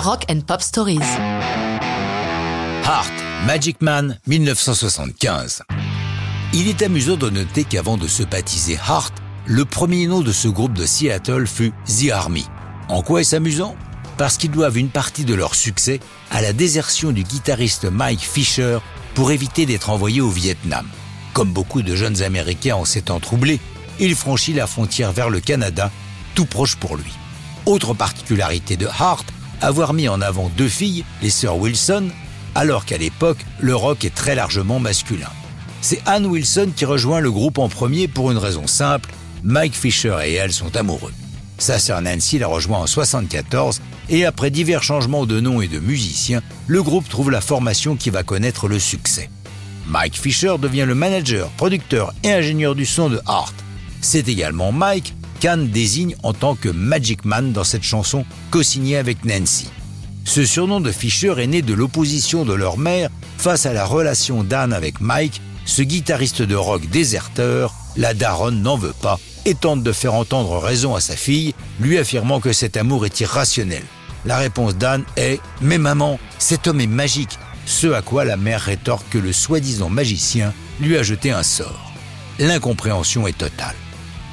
Rock and Pop Stories. Heart, Magic Man, 1975. Il est amusant de noter qu'avant de se baptiser Heart, le premier nom de ce groupe de Seattle fut The Army. En quoi est-ce amusant? Parce qu'ils doivent une partie de leur succès à la désertion du guitariste Mike Fisher pour éviter d'être envoyé au Vietnam. Comme beaucoup de jeunes Américains en s'étant troublés, il franchit la frontière vers le Canada, tout proche pour lui. Autre particularité de Hart, avoir mis en avant deux filles, les sœurs Wilson, alors qu'à l'époque, le rock est très largement masculin. C'est Anne Wilson qui rejoint le groupe en premier pour une raison simple, Mike Fisher et elle sont amoureux. Sa sœur Nancy la rejoint en 74 et après divers changements de nom et de musiciens, le groupe trouve la formation qui va connaître le succès. Mike Fisher devient le manager, producteur et ingénieur du son de Hart. C'est également Mike qu'Anne désigne en tant que Magic Man dans cette chanson co-signée avec Nancy. Ce surnom de Fisher est né de l'opposition de leur mère face à la relation d'Anne avec Mike, ce guitariste de rock déserteur. La daronne n'en veut pas et tente de faire entendre raison à sa fille, lui affirmant que cet amour est irrationnel. La réponse d'Anne est Mais maman, cet homme est magique. Ce à quoi la mère rétorque que le soi-disant magicien lui a jeté un sort. L'incompréhension est totale.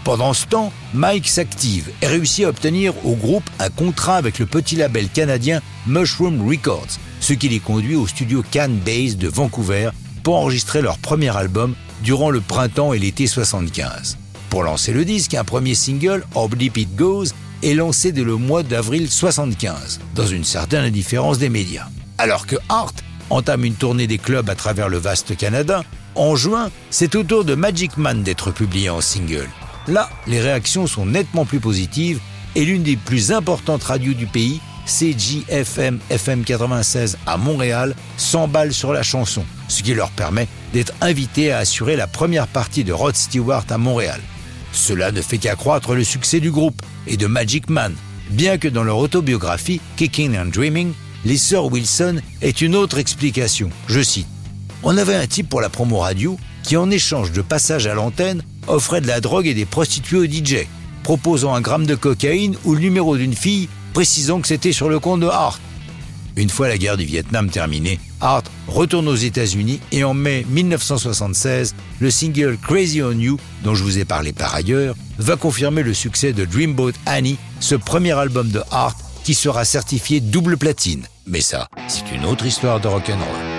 Pendant ce temps, Mike s'active et réussit à obtenir au groupe un contrat avec le petit label canadien Mushroom Records, ce qui les conduit au studio Can Base de Vancouver pour enregistrer leur premier album durant le printemps et l'été 75. Pour lancer le disque, un premier single, How Deep It Goes, est lancé dès le mois d'avril 75, dans une certaine indifférence des médias. Alors que Art entame une tournée des clubs à travers le vaste Canada, en juin, c'est au tour de Magic Man d'être publié en single. Là, les réactions sont nettement plus positives et l'une des plus importantes radios du pays, CJFM FM 96 à Montréal, s'emballe sur la chanson, ce qui leur permet d'être invités à assurer la première partie de Rod Stewart à Montréal. Cela ne fait qu'accroître le succès du groupe et de Magic Man, bien que dans leur autobiographie Kicking and Dreaming, les sœurs Wilson aient une autre explication. Je cite On avait un type pour la promo radio qui, en échange de passage à l'antenne, offrait de la drogue et des prostituées au DJ, proposant un gramme de cocaïne ou le numéro d'une fille précisant que c'était sur le compte de Hart. Une fois la guerre du Vietnam terminée, Hart retourne aux États-Unis et en mai 1976, le single Crazy on You, dont je vous ai parlé par ailleurs, va confirmer le succès de Dreamboat Annie, ce premier album de Hart qui sera certifié double platine. Mais ça, c'est une autre histoire de rock'n'roll.